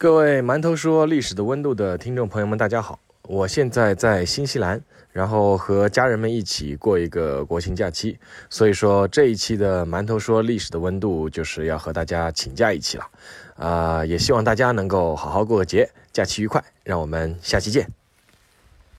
各位馒头说历史的温度的听众朋友们大家好我现在在新西兰然后和家人们一起过一个国庆假期所以说这一期的馒头说历史的温度就是要和大家请假一期了。啊也希望大家能够好好过个节假期愉快让我们下期见。